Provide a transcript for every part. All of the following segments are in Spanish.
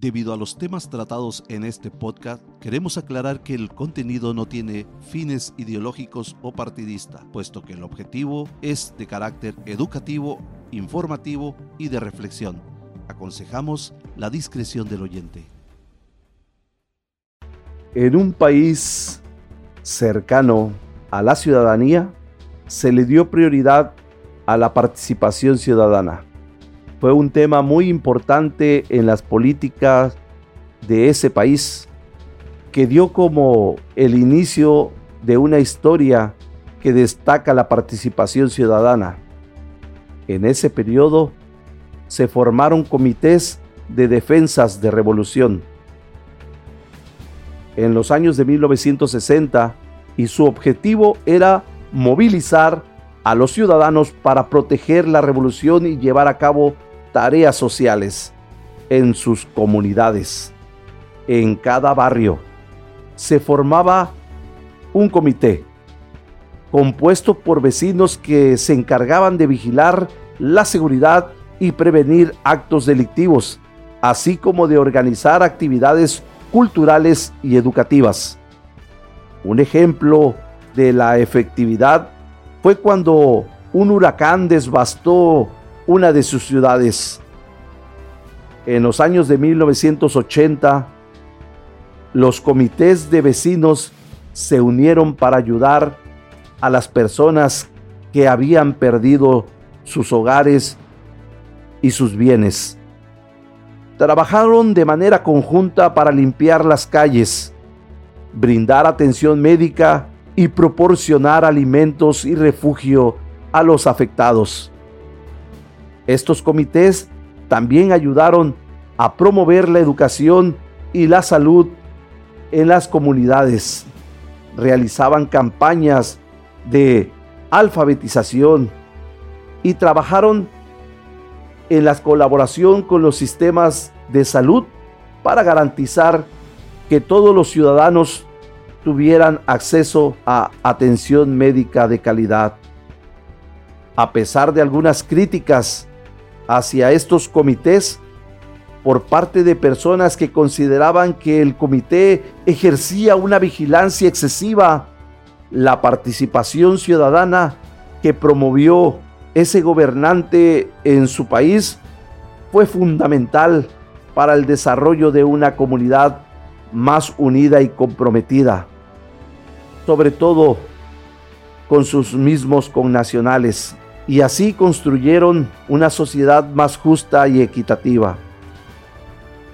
Debido a los temas tratados en este podcast, queremos aclarar que el contenido no tiene fines ideológicos o partidista, puesto que el objetivo es de carácter educativo, informativo y de reflexión. Aconsejamos la discreción del oyente. En un país cercano a la ciudadanía, se le dio prioridad a la participación ciudadana fue un tema muy importante en las políticas de ese país que dio como el inicio de una historia que destaca la participación ciudadana. En ese periodo se formaron comités de defensas de revolución. En los años de 1960 y su objetivo era movilizar a los ciudadanos para proteger la revolución y llevar a cabo tareas sociales en sus comunidades. En cada barrio se formaba un comité compuesto por vecinos que se encargaban de vigilar la seguridad y prevenir actos delictivos, así como de organizar actividades culturales y educativas. Un ejemplo de la efectividad fue cuando un huracán devastó una de sus ciudades. En los años de 1980, los comités de vecinos se unieron para ayudar a las personas que habían perdido sus hogares y sus bienes. Trabajaron de manera conjunta para limpiar las calles, brindar atención médica y proporcionar alimentos y refugio a los afectados. Estos comités también ayudaron a promover la educación y la salud en las comunidades. Realizaban campañas de alfabetización y trabajaron en la colaboración con los sistemas de salud para garantizar que todos los ciudadanos tuvieran acceso a atención médica de calidad. A pesar de algunas críticas hacia estos comités por parte de personas que consideraban que el comité ejercía una vigilancia excesiva, la participación ciudadana que promovió ese gobernante en su país fue fundamental para el desarrollo de una comunidad más unida y comprometida, sobre todo con sus mismos connacionales y así construyeron una sociedad más justa y equitativa.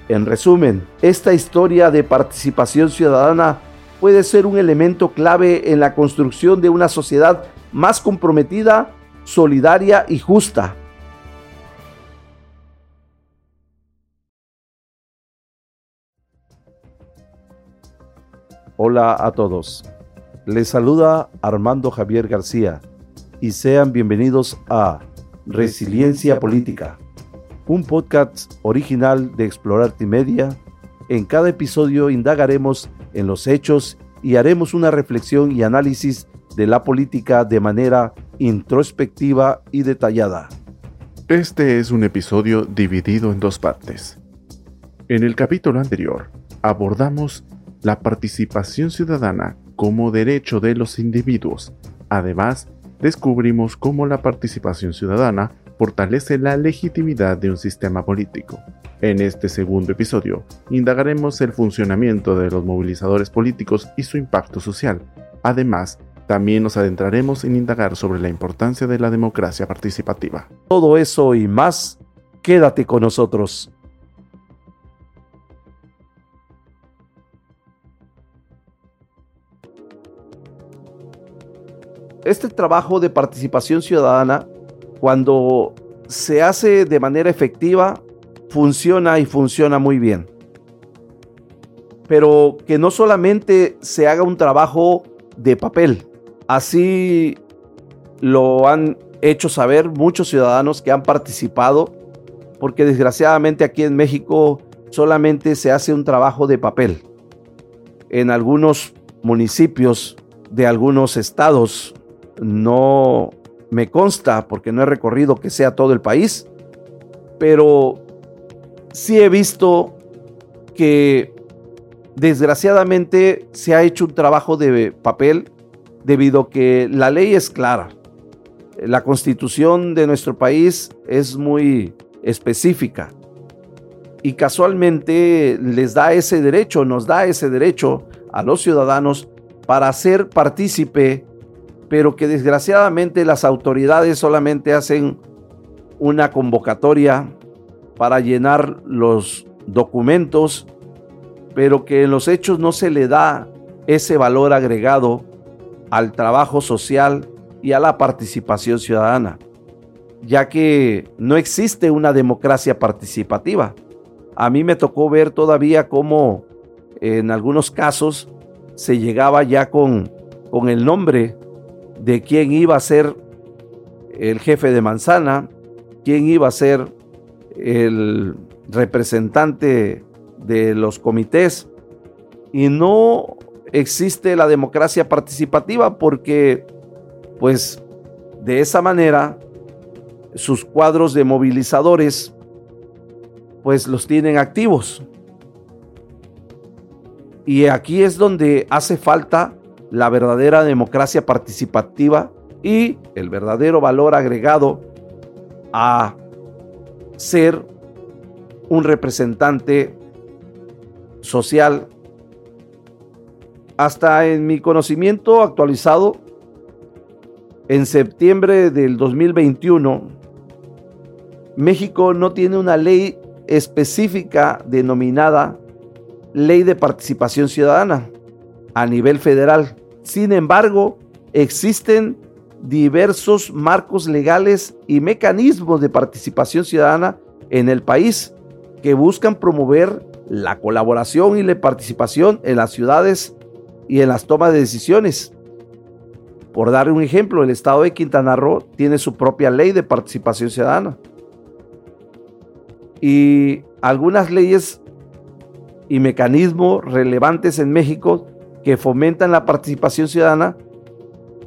En resumen, esta historia de participación ciudadana puede ser un elemento clave en la construcción de una sociedad más comprometida, solidaria y justa. Hola a todos. Les saluda Armando Javier García y sean bienvenidos a Resiliencia Política, un podcast original de Explorarte Media. En cada episodio indagaremos en los hechos y haremos una reflexión y análisis de la política de manera introspectiva y detallada. Este es un episodio dividido en dos partes. En el capítulo anterior abordamos la participación ciudadana como derecho de los individuos, además descubrimos cómo la participación ciudadana fortalece la legitimidad de un sistema político. En este segundo episodio, indagaremos el funcionamiento de los movilizadores políticos y su impacto social. Además, también nos adentraremos en indagar sobre la importancia de la democracia participativa. Todo eso y más, quédate con nosotros. Este trabajo de participación ciudadana, cuando se hace de manera efectiva, funciona y funciona muy bien. Pero que no solamente se haga un trabajo de papel, así lo han hecho saber muchos ciudadanos que han participado, porque desgraciadamente aquí en México solamente se hace un trabajo de papel. En algunos municipios de algunos estados no me consta porque no he recorrido que sea todo el país, pero sí he visto que desgraciadamente se ha hecho un trabajo de papel debido a que la ley es clara. La constitución de nuestro país es muy específica y casualmente les da ese derecho, nos da ese derecho a los ciudadanos para ser partícipe, pero que desgraciadamente las autoridades solamente hacen una convocatoria para llenar los documentos, pero que en los hechos no se le da ese valor agregado al trabajo social y a la participación ciudadana, ya que no existe una democracia participativa. A mí me tocó ver todavía cómo en algunos casos se llegaba ya con, con el nombre de quién iba a ser el jefe de manzana, quién iba a ser el representante de los comités. Y no existe la democracia participativa porque, pues, de esa manera, sus cuadros de movilizadores, pues los tienen activos. Y aquí es donde hace falta la verdadera democracia participativa y el verdadero valor agregado a ser un representante social. Hasta en mi conocimiento actualizado, en septiembre del 2021, México no tiene una ley específica denominada ley de participación ciudadana a nivel federal. Sin embargo, existen diversos marcos legales y mecanismos de participación ciudadana en el país que buscan promover la colaboración y la participación en las ciudades y en las tomas de decisiones. Por dar un ejemplo, el estado de Quintana Roo tiene su propia ley de participación ciudadana. Y algunas leyes y mecanismos relevantes en México que fomentan la participación ciudadana,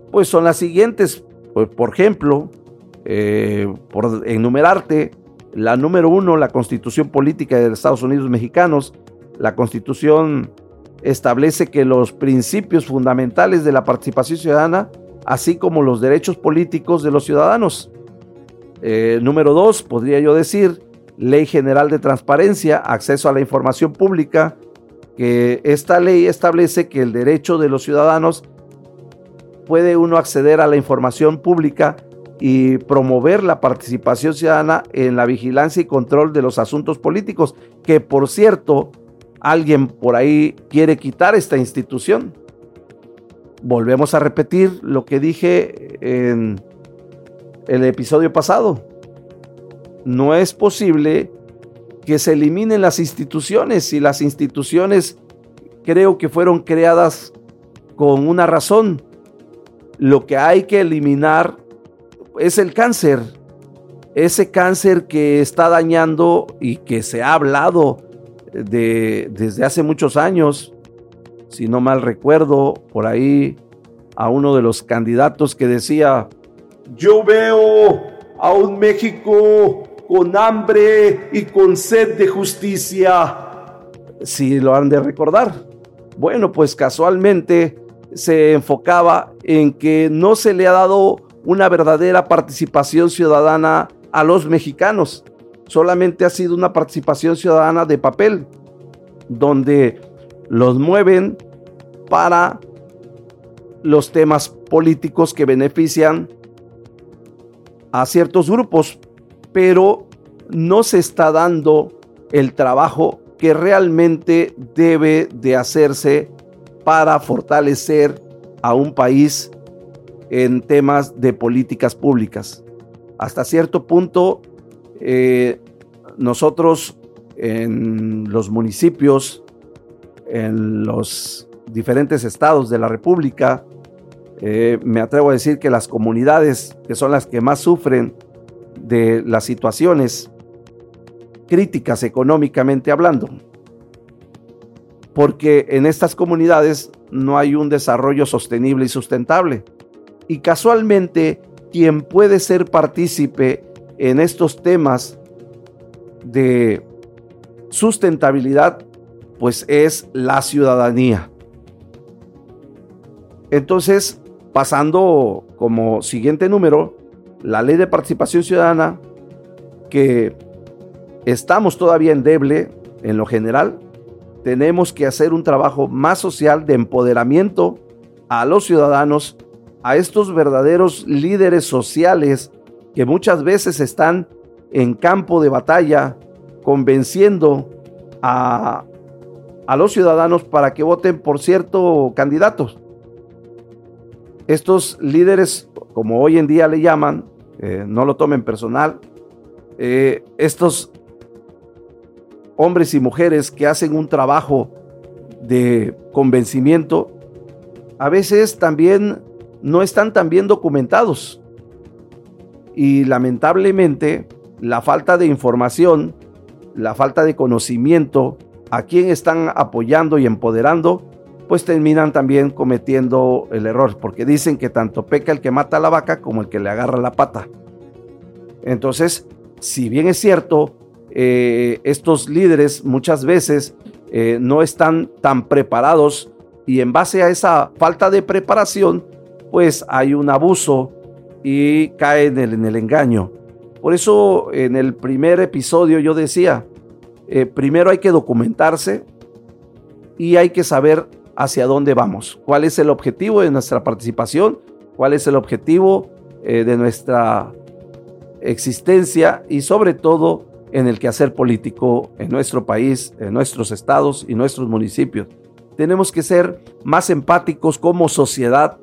pues son las siguientes. Pues, por ejemplo, eh, por enumerarte, la número uno, la constitución política de los Estados Unidos mexicanos. La constitución establece que los principios fundamentales de la participación ciudadana, así como los derechos políticos de los ciudadanos. Eh, número dos, podría yo decir, Ley General de Transparencia, Acceso a la Información Pública, que esta ley establece que el derecho de los ciudadanos puede uno acceder a la información pública y promover la participación ciudadana en la vigilancia y control de los asuntos políticos, que por cierto, alguien por ahí quiere quitar esta institución. Volvemos a repetir lo que dije en el episodio pasado no es posible que se eliminen las instituciones y las instituciones creo que fueron creadas con una razón. Lo que hay que eliminar es el cáncer, ese cáncer que está dañando y que se ha hablado de, desde hace muchos años, si no mal recuerdo, por ahí a uno de los candidatos que decía, yo veo a un México con hambre y con sed de justicia. Si lo han de recordar. Bueno, pues casualmente se enfocaba en que no se le ha dado una verdadera participación ciudadana a los mexicanos. Solamente ha sido una participación ciudadana de papel, donde los mueven para los temas políticos que benefician a ciertos grupos, pero no se está dando el trabajo que realmente debe de hacerse para fortalecer a un país en temas de políticas públicas. Hasta cierto punto, eh, nosotros en los municipios, en los diferentes estados de la República, eh, me atrevo a decir que las comunidades que son las que más sufren de las situaciones críticas económicamente hablando, porque en estas comunidades no hay un desarrollo sostenible y sustentable. Y casualmente, quien puede ser partícipe en estos temas de sustentabilidad pues es la ciudadanía. Entonces, pasando como siguiente número, la ley de participación ciudadana, que estamos todavía en deble en lo general, tenemos que hacer un trabajo más social de empoderamiento a los ciudadanos, a estos verdaderos líderes sociales que muchas veces están en campo de batalla convenciendo a, a los ciudadanos para que voten por cierto candidatos. Estos líderes, como hoy en día le llaman, eh, no lo tomen personal, eh, estos hombres y mujeres que hacen un trabajo de convencimiento, a veces también no están tan bien documentados. Y lamentablemente la falta de información, la falta de conocimiento a quién están apoyando y empoderando, pues terminan también cometiendo el error, porque dicen que tanto peca el que mata a la vaca como el que le agarra la pata. Entonces, si bien es cierto, eh, estos líderes muchas veces eh, no están tan preparados y en base a esa falta de preparación, pues hay un abuso y caen en el, engaño. Por eso en el primer episodio yo decía, eh, primero hay que documentarse y hay que saber hacia dónde vamos, cuál es el objetivo de nuestra participación, cuál es el objetivo de nuestra existencia y sobre todo en el quehacer político en nuestro país, en nuestros estados y nuestros municipios. Tenemos que ser más empáticos como sociedad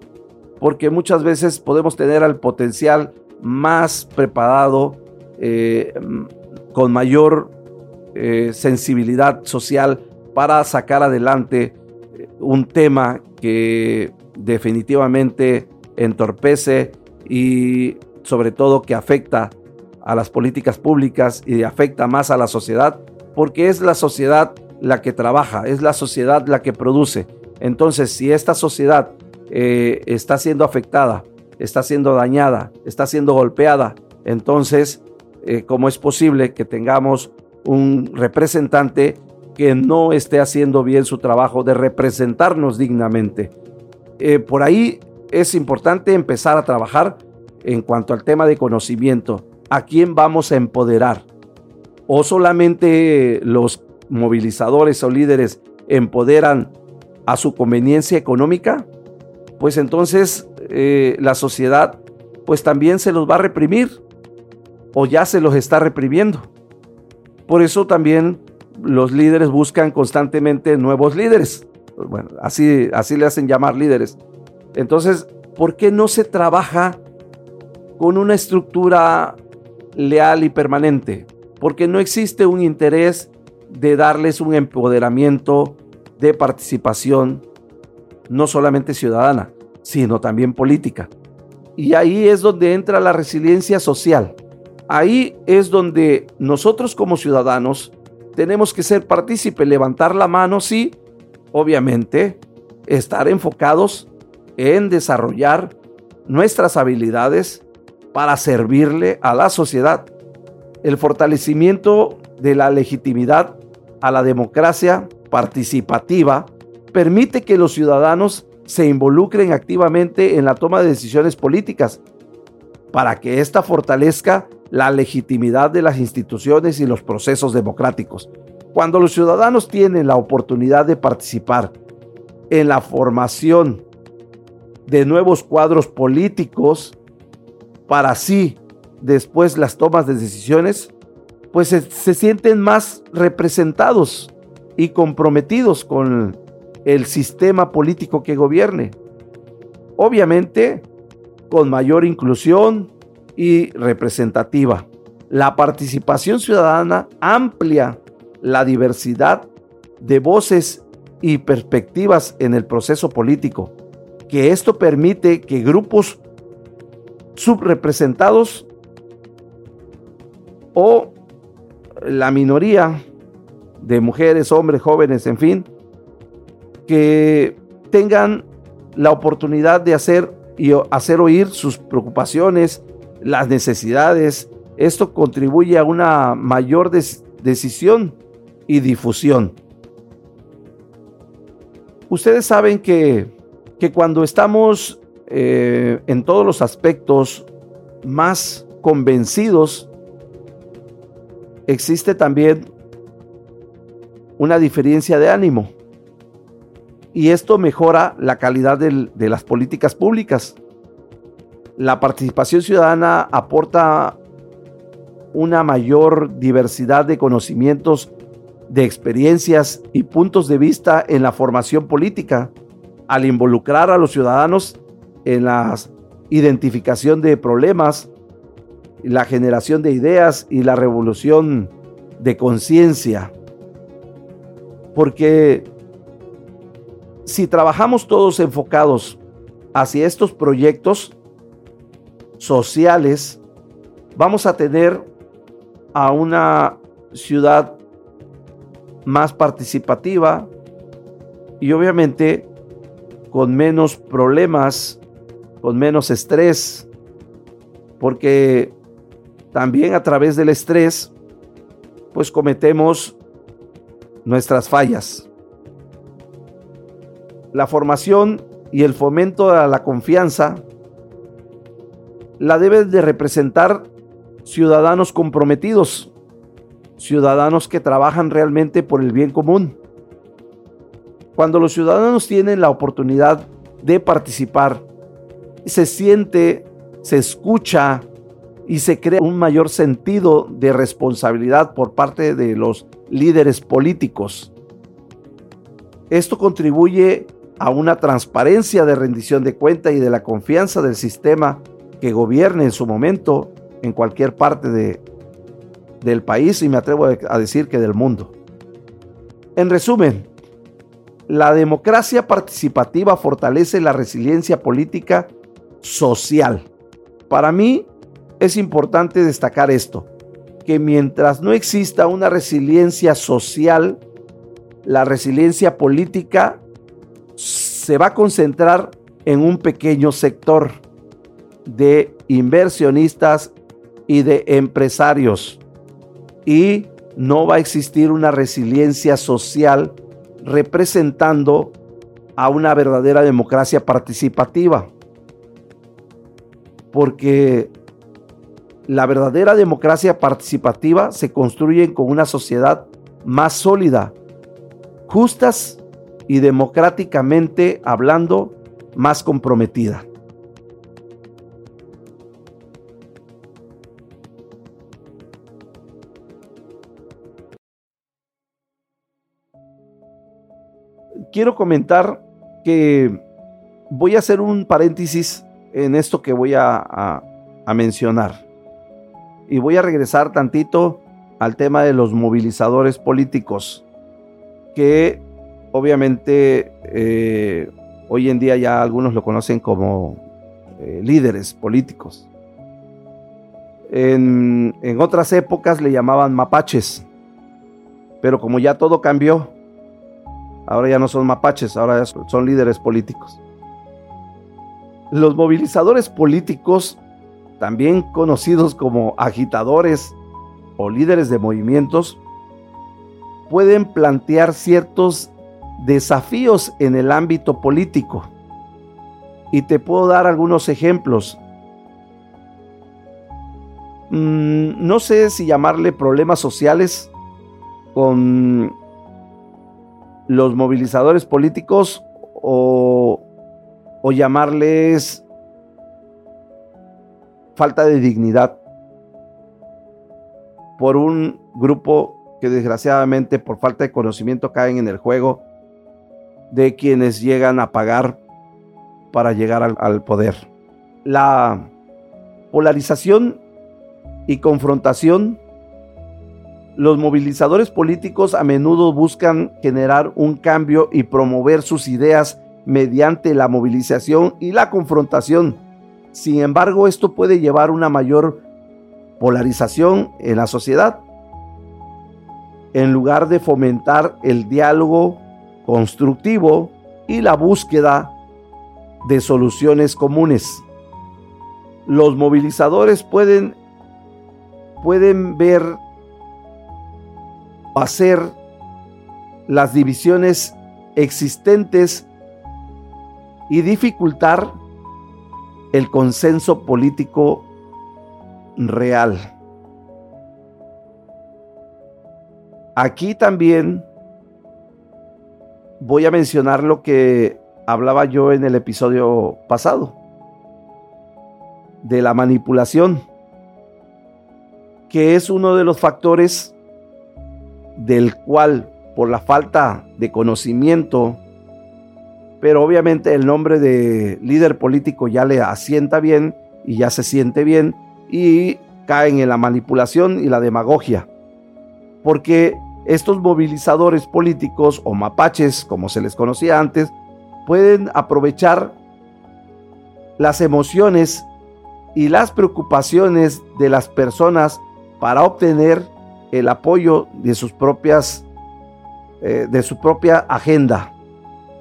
porque muchas veces podemos tener al potencial más preparado, eh, con mayor eh, sensibilidad social para sacar adelante eh, un tema que definitivamente entorpece y sobre todo que afecta a las políticas públicas y afecta más a la sociedad, porque es la sociedad la que trabaja, es la sociedad la que produce. Entonces, si esta sociedad eh, está siendo afectada, está siendo dañada, está siendo golpeada, entonces, eh, ¿cómo es posible que tengamos un representante que no esté haciendo bien su trabajo de representarnos dignamente? Eh, por ahí es importante empezar a trabajar en cuanto al tema de conocimiento. ¿A quién vamos a empoderar? ¿O solamente los movilizadores o líderes empoderan a su conveniencia económica? Pues entonces eh, la sociedad pues también se los va a reprimir o ya se los está reprimiendo. Por eso también los líderes buscan constantemente nuevos líderes. Bueno, así, así le hacen llamar líderes. Entonces, ¿por qué no se trabaja con una estructura leal y permanente, porque no existe un interés de darles un empoderamiento de participación, no solamente ciudadana, sino también política. Y ahí es donde entra la resiliencia social. Ahí es donde nosotros como ciudadanos tenemos que ser partícipes, levantar la mano, sí, obviamente, estar enfocados en desarrollar nuestras habilidades para servirle a la sociedad. El fortalecimiento de la legitimidad a la democracia participativa permite que los ciudadanos se involucren activamente en la toma de decisiones políticas para que ésta fortalezca la legitimidad de las instituciones y los procesos democráticos. Cuando los ciudadanos tienen la oportunidad de participar en la formación de nuevos cuadros políticos, para sí después las tomas de decisiones, pues se, sienten más representados y comprometidos con el sistema político que gobierne. Obviamente, con mayor inclusión y representativa. La participación ciudadana amplia la diversidad de voces y perspectivas en el proceso político, que esto permite que grupos subrepresentados o la minoría de mujeres, hombres, jóvenes, en fin, que tengan la oportunidad de hacer y hacer oír sus preocupaciones, las necesidades. Esto contribuye a una mayor decisión y difusión. Ustedes saben que, que cuando estamos eh, en todos los aspectos más convencidos, existe también una diferencia de ánimo. Y esto mejora la calidad de las políticas públicas. La participación ciudadana aporta una mayor diversidad de conocimientos, de experiencias y puntos de vista en la formación política, al involucrar a los ciudadanos en la identificación de problemas, la generación de ideas y la revolución de conciencia. Porque si trabajamos todos enfocados hacia estos proyectos sociales, vamos a tener a una ciudad más participativa y obviamente con menos problemas, con menos estrés, porque también a través del estrés, pues cometemos nuestras fallas. La formación y el fomento a la confianza la deben de representar ciudadanos comprometidos, ciudadanos que trabajan realmente por el bien común. Cuando los ciudadanos tienen la oportunidad de participar, se siente, se escucha y se crea un mayor sentido de responsabilidad por parte de los líderes políticos. Esto contribuye a una transparencia de rendición de cuenta y de la confianza del sistema que gobierne en su momento en cualquier parte de, del país y me atrevo a decir que del mundo. En resumen, la democracia participativa fortalece la resiliencia política social. Para mí es importante destacar esto que mientras no exista una resiliencia social, la resiliencia política se va a concentrar en un pequeño sector de inversionistas y de empresarios. Y no va a existir una resiliencia social representando a una verdadera democracia participativa. Porque la verdadera democracia participativa se construye con una sociedad más sólida, justas y democráticamente hablando más comprometida. Quiero comentar que voy a hacer un paréntesis en esto que voy a, mencionar. Y voy a regresar tantito al tema de los movilizadores políticos, que obviamente eh, hoy en día ya algunos lo conocen como eh, líderes políticos. En otras épocas le llamaban mapaches, pero como ya todo cambió, ahora ya no son mapaches, ahora son líderes políticos. Los movilizadores políticos también conocidos como agitadores o líderes de movimientos, pueden plantear ciertos desafíos en el ámbito político. Y te puedo dar algunos ejemplos. Mm, no sé si llamarle problemas sociales con los movilizadores políticos o, llamarles falta de dignidad por un grupo que desgraciadamente por falta de conocimiento caen en el juego de quienes llegan a pagar para llegar al, poder. La polarización y confrontación, los movilizadores políticos a menudo buscan generar un cambio y promover sus ideas mediante la movilización y la confrontación sin embargo, esto puede llevar una mayor polarización en la sociedad en lugar de fomentar el diálogo constructivo y la búsqueda de soluciones comunes. Los movilizadores pueden, pueden ver hacer las divisiones existentes y dificultar el consenso político real. Aquí también voy a mencionar lo que hablaba yo en el episodio pasado, de la manipulación, que es uno de los factores del cual por la falta de conocimiento, pero obviamente el nombre de líder político ya le asienta bien y ya se siente bien y caen en la manipulación y la demagogia. Porque estos movilizadores políticos o mapaches, como se les conocía antes, pueden aprovechar las emociones y las preocupaciones de las personas para obtener el apoyo de sus propias eh, de su propia agenda.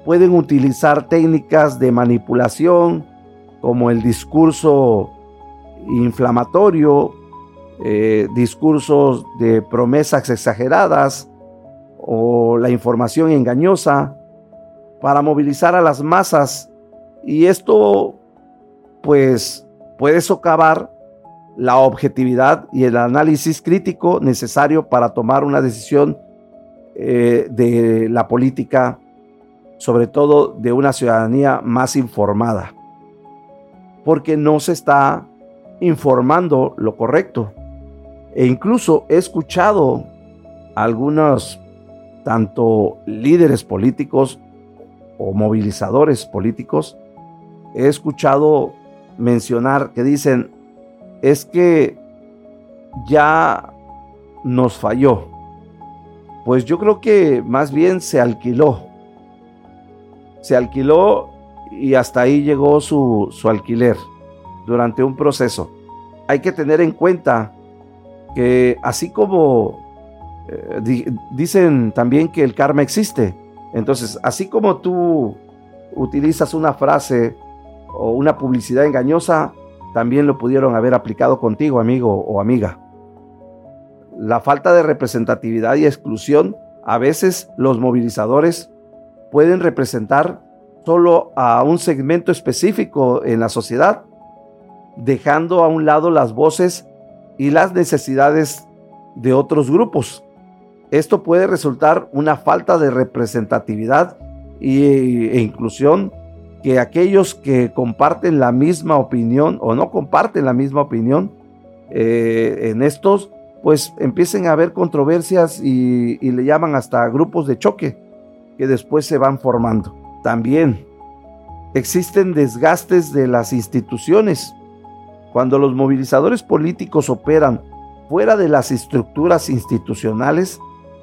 Pueden utilizar técnicas de manipulación como el discurso inflamatorio, eh, discursos de promesas exageradas o la información engañosa para movilizar a las masas y esto pues puede socavar la objetividad y el análisis crítico necesario para tomar una decisión eh, de la política, sobre todo de una ciudadanía más informada, porque no se está informando lo correcto. E incluso he escuchado algunos, tanto líderes políticos o movilizadores políticos, he escuchado mencionar que dicen, es que ya nos falló. Pues yo creo que más bien se alquiló. Se alquiló y hasta ahí llegó su, alquiler durante un proceso. Hay que tener en cuenta que así como eh, dicen también que el karma existe, entonces así como tú utilizas una frase o una publicidad engañosa, también lo pudieron haber aplicado contigo, amigo o amiga. La falta de representatividad y exclusión, a veces los movilizadores pueden representar solo a un segmento específico en la sociedad, dejando a un lado las voces y las necesidades de otros grupos. Esto puede resultar una falta de representatividad e inclusión que aquellos que comparten la misma opinión o no comparten la misma opinión eh, en estos, pues empiecen a haber controversias y, y le llaman hasta grupos de choque que después se van formando. También existen desgastes de las instituciones. Cuando los movilizadores políticos operan fuera de las estructuras institucionales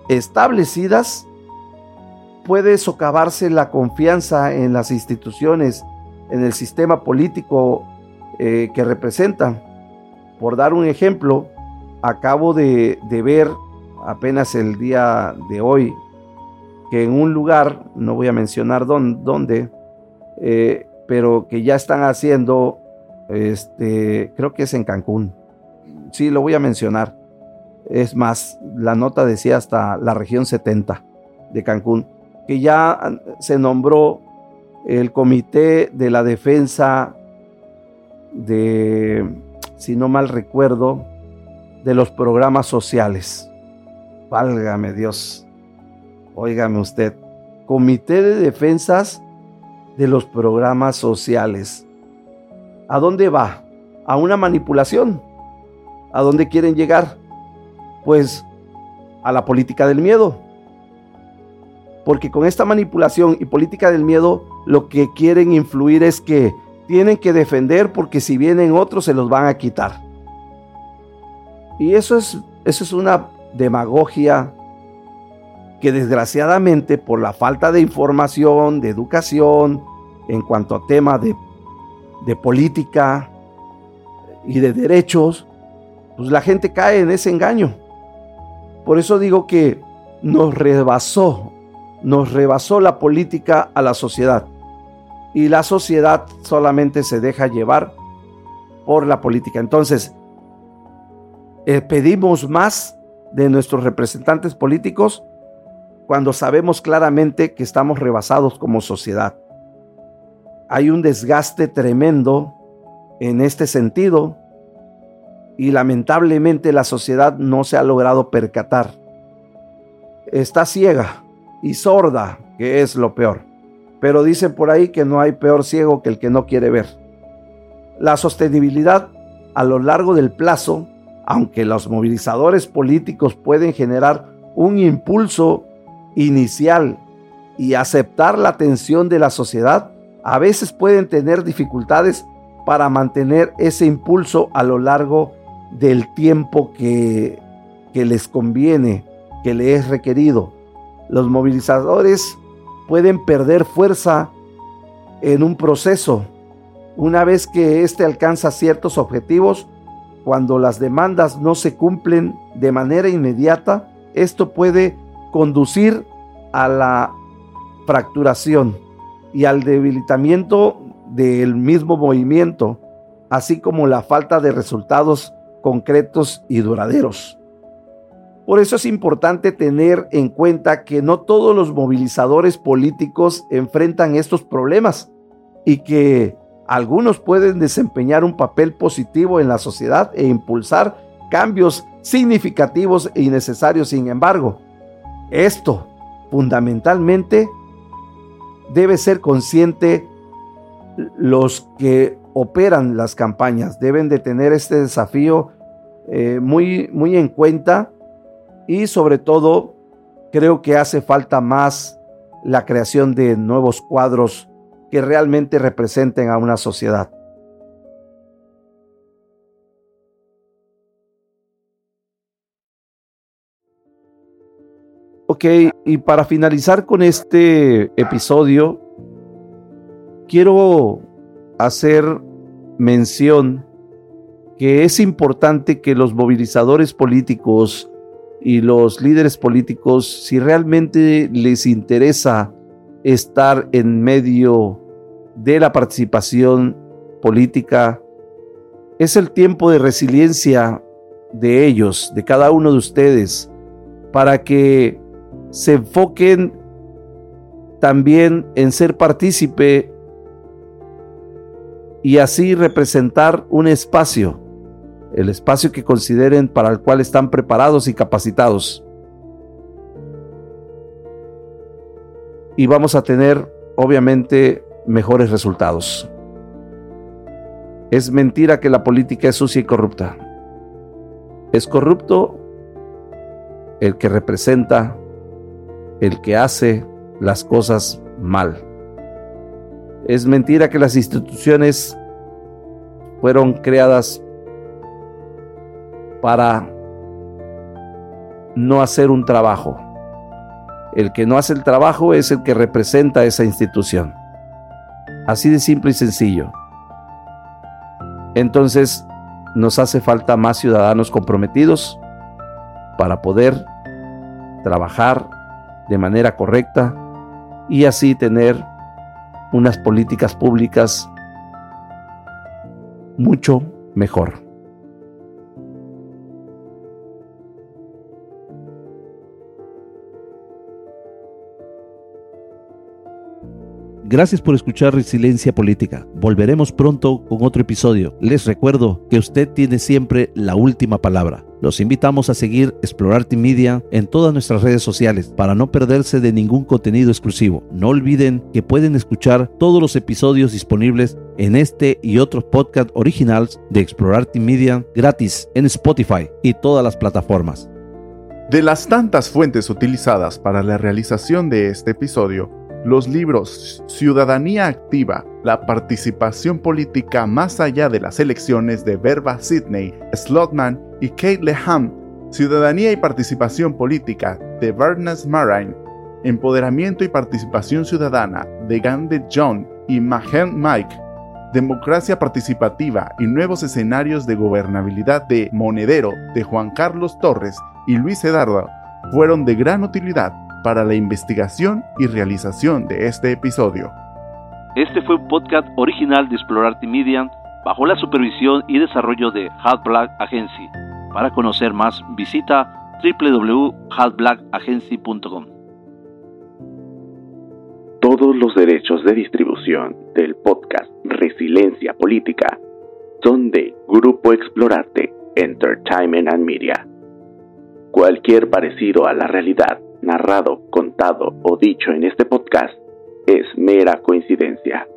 establecidas, puede socavarse la confianza en las instituciones, en el sistema político eh, que representan. Por dar un ejemplo, acabo de, ver apenas el día de hoy que en un lugar, no voy a mencionar dónde, eh, pero que ya están haciendo, este, creo que es en Cancún. Sí, lo voy a mencionar. Es más, la nota decía hasta la región 70 de Cancún que ya se nombró el Comité de la Defensa de, si no mal recuerdo, de los programas sociales. Válgame Dios, óigame usted, Comité de Defensas de los programas sociales. ¿A dónde va? A una manipulación. ¿A dónde quieren llegar? Pues a la política del miedo porque con esta manipulación y política del miedo lo que quieren influir es que tienen que defender porque si vienen otros se los van a quitar. Y eso es, eso es una demagogia que desgraciadamente por la falta de información, de educación, en cuanto a tema de, de política y de derechos, pues la gente cae en ese engaño. Por eso digo que nos rebasó nos rebasó la política a la sociedad y la sociedad solamente se deja llevar por la política. Entonces, eh, pedimos más de nuestros representantes políticos cuando sabemos claramente que estamos rebasados como sociedad. Hay un desgaste tremendo en este sentido y lamentablemente la sociedad no se ha logrado percatar. Está ciega y sorda, que es lo peor. Pero dicen por ahí que no hay peor ciego que el que no quiere ver. La sostenibilidad a lo largo del plazo, aunque los movilizadores políticos pueden generar un impulso inicial y aceptar la atención de la sociedad, a veces pueden tener dificultades para mantener ese impulso a lo largo del tiempo que, que les conviene, que les es requerido. Los movilizadores pueden perder fuerza en un proceso. Una vez que éste alcanza ciertos objetivos, cuando las demandas no se cumplen de manera inmediata, esto puede conducir a la fracturación y al debilitamiento del mismo movimiento, así como la falta de resultados concretos y duraderos. Por eso es importante tener en cuenta que no todos los movilizadores políticos enfrentan estos problemas y que algunos pueden desempeñar un papel positivo en la sociedad e impulsar cambios significativos y necesarios. Sin embargo, esto fundamentalmente debe ser consciente los que operan las campañas. Deben de tener este desafío eh, muy, muy en cuenta y sobre todo creo que hace falta más la creación de nuevos cuadros que realmente representen a una sociedad. Ok, y para finalizar con este episodio, quiero hacer mención que es importante que los movilizadores políticos y los líderes políticos, si realmente les interesa estar en medio de la participación política, es el tiempo de resiliencia de ellos, de cada uno de ustedes, para que se enfoquen también en ser partícipe y así representar un espacio, el espacio que consideren para el cual están preparados y capacitados. Y vamos a tener, obviamente, mejores resultados. Es mentira que la política es sucia y corrupta. Es corrupto el que representa, el que hace las cosas mal. Es mentira que las instituciones fueron creadas para no hacer un trabajo. El que no hace el trabajo es el que representa esa institución. Así de simple y sencillo. Entonces nos hace falta más ciudadanos comprometidos para poder trabajar de manera correcta y así tener unas políticas públicas mucho mejor. Gracias por escuchar Resiliencia Política. Volveremos pronto con otro episodio. Les recuerdo que usted tiene siempre la última palabra. Los invitamos a seguir Explorar Media en todas nuestras redes sociales para no perderse de ningún contenido exclusivo. No olviden que pueden escuchar todos los episodios disponibles en este y otros podcast originales de Explorar Media gratis en Spotify y todas las plataformas. De las tantas fuentes utilizadas para la realización de este episodio, los libros Ciudadanía Activa, la participación política más allá de las elecciones de Verba Sidney, Slotman y Kate Leham, Ciudadanía y Participación Política de Barnes Marine, Empoderamiento y Participación Ciudadana de Gandhi John y Mahen Mike, Democracia Participativa y Nuevos Escenarios de Gobernabilidad de Monedero de Juan Carlos Torres y Luis Edardo fueron de gran utilidad para la investigación y realización de este episodio. Este fue un podcast original de Explorarte Media bajo la supervisión y desarrollo de Hot Black Agency. Para conocer más, visita www.hotblackagency.com. Todos los derechos de distribución del podcast Resiliencia Política son de Grupo Explorarte Entertainment and Media. Cualquier parecido a la realidad narrado, contado o dicho en este podcast es mera coincidencia.